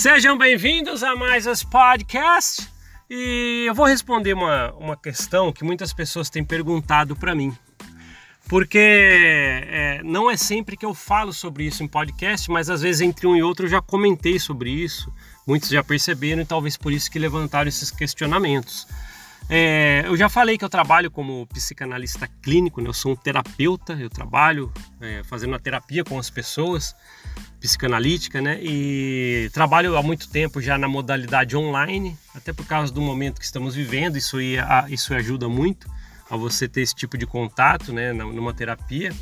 Sejam bem-vindos a mais esse podcast e eu vou responder uma, uma questão que muitas pessoas têm perguntado para mim. Porque é, não é sempre que eu falo sobre isso em podcast, mas às vezes entre um e outro eu já comentei sobre isso, muitos já perceberam e talvez por isso que levantaram esses questionamentos. É, eu já falei que eu trabalho como psicanalista clínico, né? eu sou um terapeuta, eu trabalho é, fazendo a terapia com as pessoas, psicanalítica, né? E trabalho há muito tempo já na modalidade online, até por causa do momento que estamos vivendo, isso, ia, isso ajuda muito a você ter esse tipo de contato, né, numa terapia.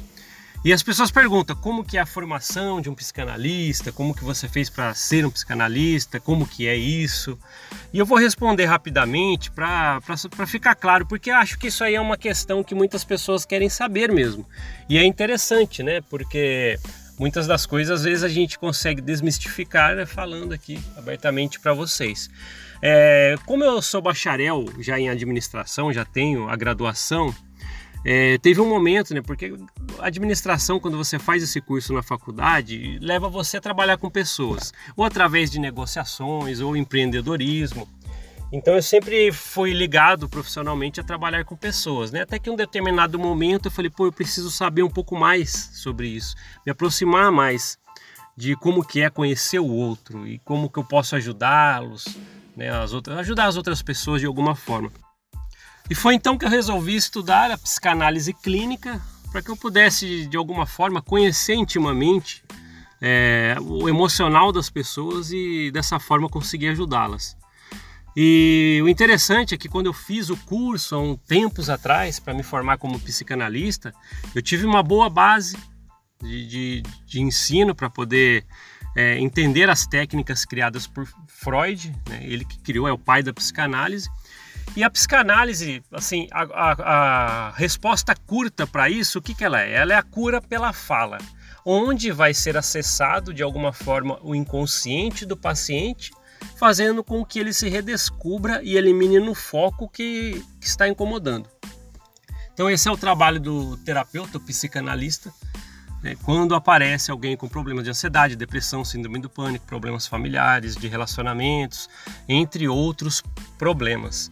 E as pessoas perguntam como que é a formação de um psicanalista, como que você fez para ser um psicanalista, como que é isso. E eu vou responder rapidamente para ficar claro, porque acho que isso aí é uma questão que muitas pessoas querem saber mesmo. E é interessante, né? Porque muitas das coisas às vezes a gente consegue desmistificar né, falando aqui abertamente para vocês. É, como eu sou bacharel já em administração, já tenho a graduação, é, teve um momento, né? Porque administração, quando você faz esse curso na faculdade, leva você a trabalhar com pessoas, ou através de negociações, ou empreendedorismo. Então eu sempre fui ligado profissionalmente a trabalhar com pessoas, né? Até que em um determinado momento eu falei, pô, eu preciso saber um pouco mais sobre isso, me aproximar mais de como que é conhecer o outro e como que eu posso ajudá-los, né? As outras, ajudar as outras pessoas de alguma forma. E foi então que eu resolvi estudar a psicanálise clínica para que eu pudesse, de alguma forma, conhecer intimamente é, o emocional das pessoas e dessa forma conseguir ajudá-las. E o interessante é que quando eu fiz o curso há um tempos atrás para me formar como psicanalista, eu tive uma boa base de, de, de ensino para poder é, entender as técnicas criadas por Freud, né? ele que criou, é o pai da psicanálise, e a psicanálise, assim, a, a, a resposta curta para isso, o que, que ela é? Ela é a cura pela fala, onde vai ser acessado de alguma forma o inconsciente do paciente, fazendo com que ele se redescubra e elimine no foco que, que está incomodando. Então, esse é o trabalho do terapeuta, psicanalista? Quando aparece alguém com problemas de ansiedade, depressão, síndrome do pânico, problemas familiares, de relacionamentos, entre outros problemas.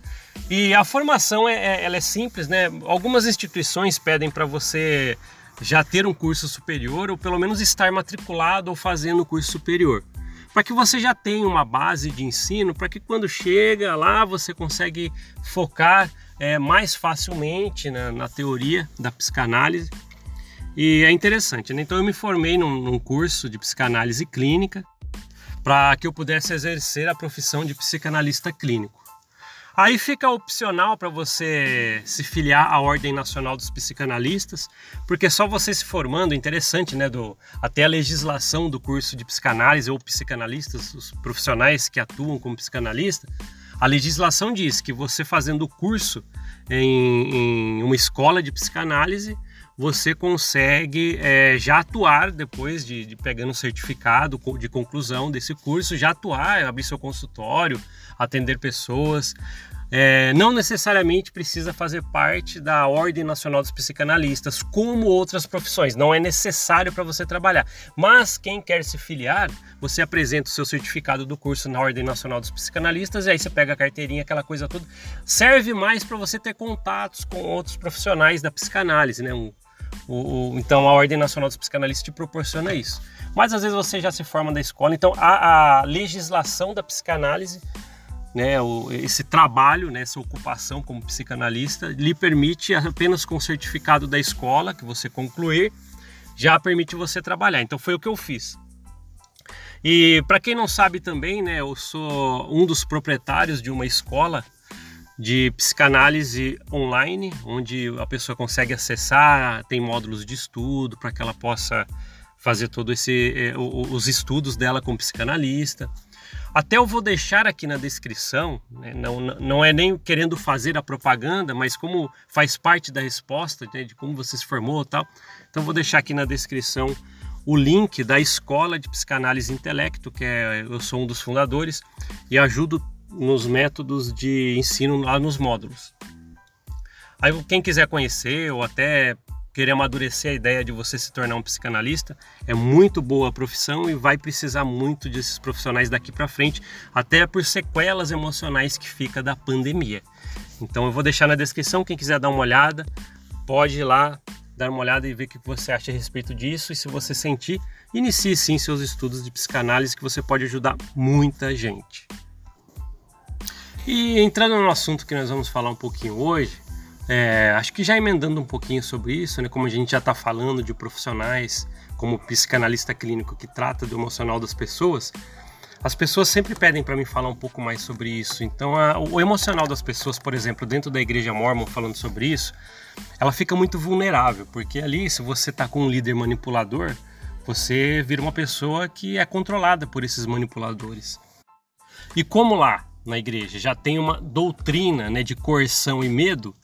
E a formação é, é, ela é simples, né? Algumas instituições pedem para você já ter um curso superior ou pelo menos estar matriculado ou fazendo o curso superior. Para que você já tenha uma base de ensino, para que quando chega lá você consegue focar é, mais facilmente na, teoria da psicanálise. E é interessante, né? Então eu me formei num, num curso de psicanálise clínica para que eu pudesse exercer a profissão de psicanalista clínico. Aí fica opcional para você se filiar à Ordem Nacional dos Psicanalistas, porque só você se formando, interessante, né, do, até a legislação do curso de psicanálise ou psicanalistas, os profissionais que atuam como psicanalista, a legislação diz que você fazendo o curso em, em uma escola de psicanálise, você consegue é, já atuar depois de, de pegando o certificado de conclusão desse curso, já atuar, abrir seu consultório, atender pessoas. É, não necessariamente precisa fazer parte da Ordem Nacional dos Psicanalistas, como outras profissões, não é necessário para você trabalhar. Mas quem quer se filiar, você apresenta o seu certificado do curso na Ordem Nacional dos Psicanalistas e aí você pega a carteirinha, aquela coisa toda. Serve mais para você ter contatos com outros profissionais da psicanálise, né? Um, o, o, então a Ordem Nacional dos Psicanalistas te proporciona isso. Mas às vezes você já se forma da escola, então a, a legislação da psicanálise né, o, esse trabalho, né, essa ocupação como psicanalista, lhe permite apenas com o certificado da escola que você concluir, já permite você trabalhar. Então foi o que eu fiz. E para quem não sabe também, né, eu sou um dos proprietários de uma escola de psicanálise online, onde a pessoa consegue acessar, tem módulos de estudo para que ela possa fazer todo esse eh, os estudos dela como psicanalista. Até eu vou deixar aqui na descrição, né? não, não é nem querendo fazer a propaganda, mas como faz parte da resposta né? de como você se formou tal. Então vou deixar aqui na descrição o link da Escola de Psicanálise Intelecto, que é, eu sou um dos fundadores e ajudo nos métodos de ensino lá nos módulos. Aí quem quiser conhecer ou até querer amadurecer a ideia de você se tornar um psicanalista. É muito boa a profissão e vai precisar muito desses profissionais daqui para frente, até por sequelas emocionais que fica da pandemia. Então eu vou deixar na descrição, quem quiser dar uma olhada, pode ir lá dar uma olhada e ver o que você acha a respeito disso. E se você sentir, inicie sim seus estudos de psicanálise que você pode ajudar muita gente. E entrando no assunto que nós vamos falar um pouquinho hoje, é, acho que já emendando um pouquinho sobre isso, né, como a gente já está falando de profissionais como psicanalista clínico que trata do emocional das pessoas, as pessoas sempre pedem para mim falar um pouco mais sobre isso. Então, a, o emocional das pessoas, por exemplo, dentro da igreja mormon falando sobre isso, ela fica muito vulnerável, porque ali, se você está com um líder manipulador, você vira uma pessoa que é controlada por esses manipuladores. E como lá na igreja já tem uma doutrina né, de coerção e medo,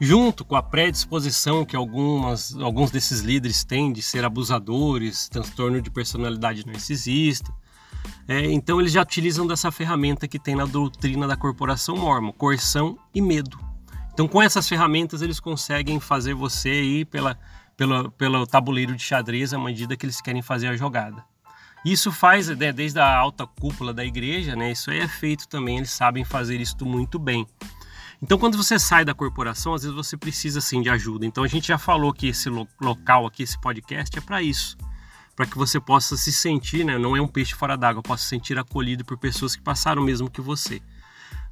junto com a predisposição que algumas, alguns desses líderes têm de ser abusadores, transtorno de personalidade narcisista. É, então eles já utilizam dessa ferramenta que tem na doutrina da corporação mormon, coerção e medo. Então com essas ferramentas eles conseguem fazer você ir pela, pela, pelo tabuleiro de xadrez à medida que eles querem fazer a jogada. Isso faz né, desde a alta cúpula da igreja, né, isso aí é feito também, eles sabem fazer isso muito bem. Então, quando você sai da corporação, às vezes você precisa sim de ajuda. Então, a gente já falou que esse local aqui, esse podcast, é para isso. Para que você possa se sentir, né? Não é um peixe fora d'água, possa se sentir acolhido por pessoas que passaram o mesmo que você.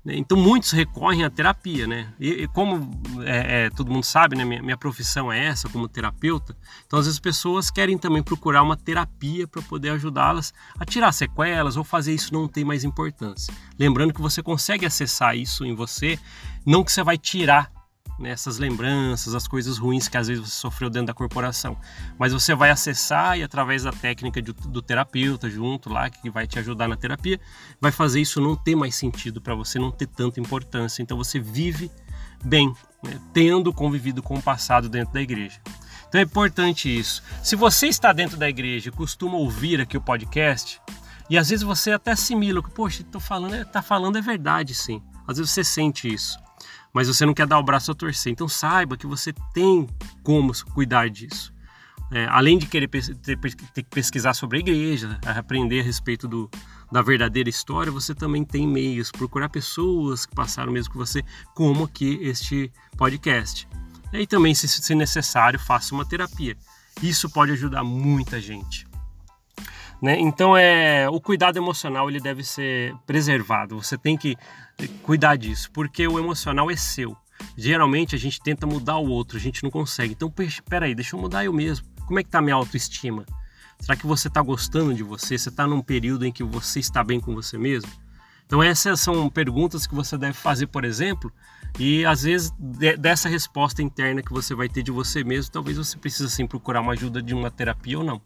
Né? Então muitos recorrem à terapia, né? E, e como é, é, todo mundo sabe, né? Minha, minha, profissão é essa, como terapeuta. Então às vezes pessoas querem também procurar uma terapia para poder ajudá-las a tirar sequelas ou fazer isso não ter mais importância. Lembrando que você consegue acessar isso em você, não que você vai tirar né, essas lembranças, as coisas ruins que às vezes você sofreu dentro da corporação. Mas você vai acessar e através da técnica de, do terapeuta junto lá, que vai te ajudar na terapia, vai fazer isso não ter mais sentido para você, não ter tanta importância. Então você vive bem, né, tendo convivido com o passado dentro da igreja. Então é importante isso. Se você está dentro da igreja e costuma ouvir aqui o podcast, e às vezes você até assimila que, poxa, estou falando, está falando é verdade, sim. Às vezes você sente isso mas você não quer dar o braço a torcer. Então saiba que você tem como cuidar disso. É, além de querer ter, ter, que pesquisar sobre a igreja, aprender a respeito do, da verdadeira história, você também tem meios, procurar pessoas que passaram mesmo que você, como aqui este podcast. E também, se, se necessário, faça uma terapia. Isso pode ajudar muita gente. Né? Então é o cuidado emocional ele deve ser preservado. Você tem que cuidar disso, porque o emocional é seu. Geralmente a gente tenta mudar o outro, a gente não consegue. Então, peraí, deixa eu mudar eu mesmo. Como é que está a minha autoestima? Será que você está gostando de você? Você está num período em que você está bem com você mesmo? Então essas são perguntas que você deve fazer, por exemplo, e às vezes dessa resposta interna que você vai ter de você mesmo, talvez você precise sim procurar uma ajuda de uma terapia ou não.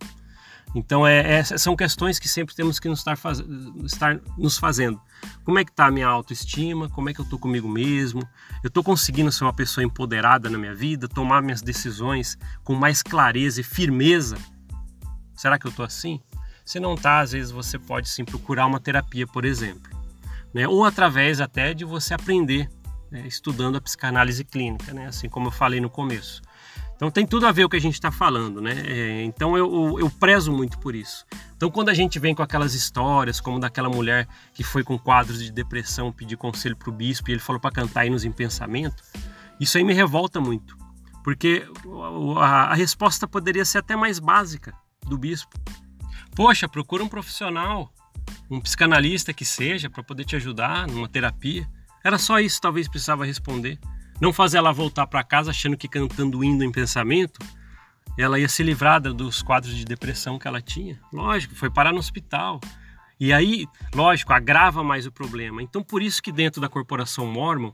Então é, é, são questões que sempre temos que nos estar, faz, estar nos fazendo. Como é que está a minha autoestima? Como é que eu estou comigo mesmo? Eu estou conseguindo ser uma pessoa empoderada na minha vida, tomar minhas decisões com mais clareza e firmeza? Será que eu estou assim? Se não está, às vezes você pode sim procurar uma terapia, por exemplo, né? Ou através até de você aprender né? estudando a psicanálise clínica, né? Assim como eu falei no começo. Então tem tudo a ver o que a gente está falando, né? É, então eu, eu, eu, prezo muito por isso. Então quando a gente vem com aquelas histórias, como daquela mulher que foi com quadros de depressão pedir conselho para o bispo e ele falou para cantar hinos em pensamento, isso aí me revolta muito, porque a, a resposta poderia ser até mais básica do bispo. Poxa, procura um profissional, um psicanalista que seja, para poder te ajudar numa terapia. Era só isso, talvez precisava responder. Não fazer ela voltar para casa achando que cantando indo em pensamento, ela ia se livrar dos quadros de depressão que ela tinha. Lógico, foi parar no hospital. E aí, lógico, agrava mais o problema. Então, por isso que dentro da corporação Mormon,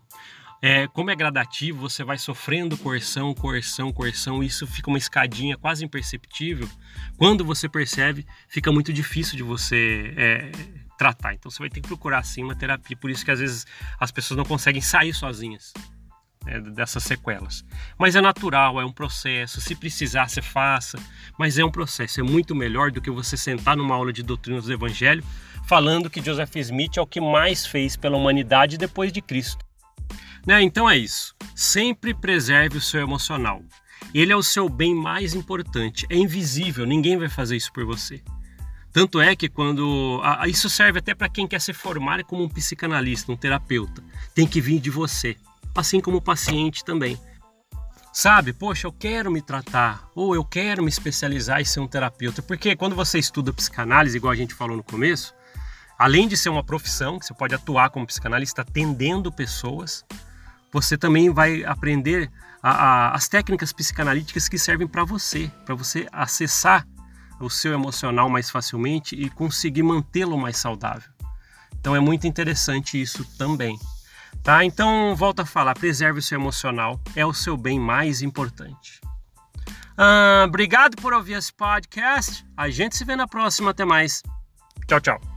é, como é gradativo, você vai sofrendo coerção, coerção, coerção, e isso fica uma escadinha quase imperceptível. Quando você percebe, fica muito difícil de você é, tratar. Então, você vai ter que procurar sim uma terapia. Por isso que às vezes as pessoas não conseguem sair sozinhas né, dessas sequelas. Mas é natural, é um processo. Se precisar, você faça. Mas é um processo. É muito melhor do que você sentar numa aula de doutrinas do Evangelho falando que Joseph Smith é o que mais fez pela humanidade depois de Cristo. Né? Então é isso. Sempre preserve o seu emocional. Ele é o seu bem mais importante. É invisível, ninguém vai fazer isso por você. Tanto é que quando. isso serve até para quem quer se formar como um psicanalista, um terapeuta. Tem que vir de você. Assim como o paciente também. Sabe, poxa, eu quero me tratar, ou eu quero me especializar e ser um terapeuta. Porque quando você estuda psicanálise, igual a gente falou no começo, além de ser uma profissão, que você pode atuar como psicanalista atendendo pessoas, você também vai aprender a, a, as técnicas psicanalíticas que servem para você, para você acessar o seu emocional mais facilmente e conseguir mantê-lo mais saudável. Então é muito interessante isso também. Tá? Então, volta a falar, preserve o seu emocional, é o seu bem mais importante. Ah, obrigado por ouvir esse podcast. A gente se vê na próxima. Até mais. Tchau, tchau.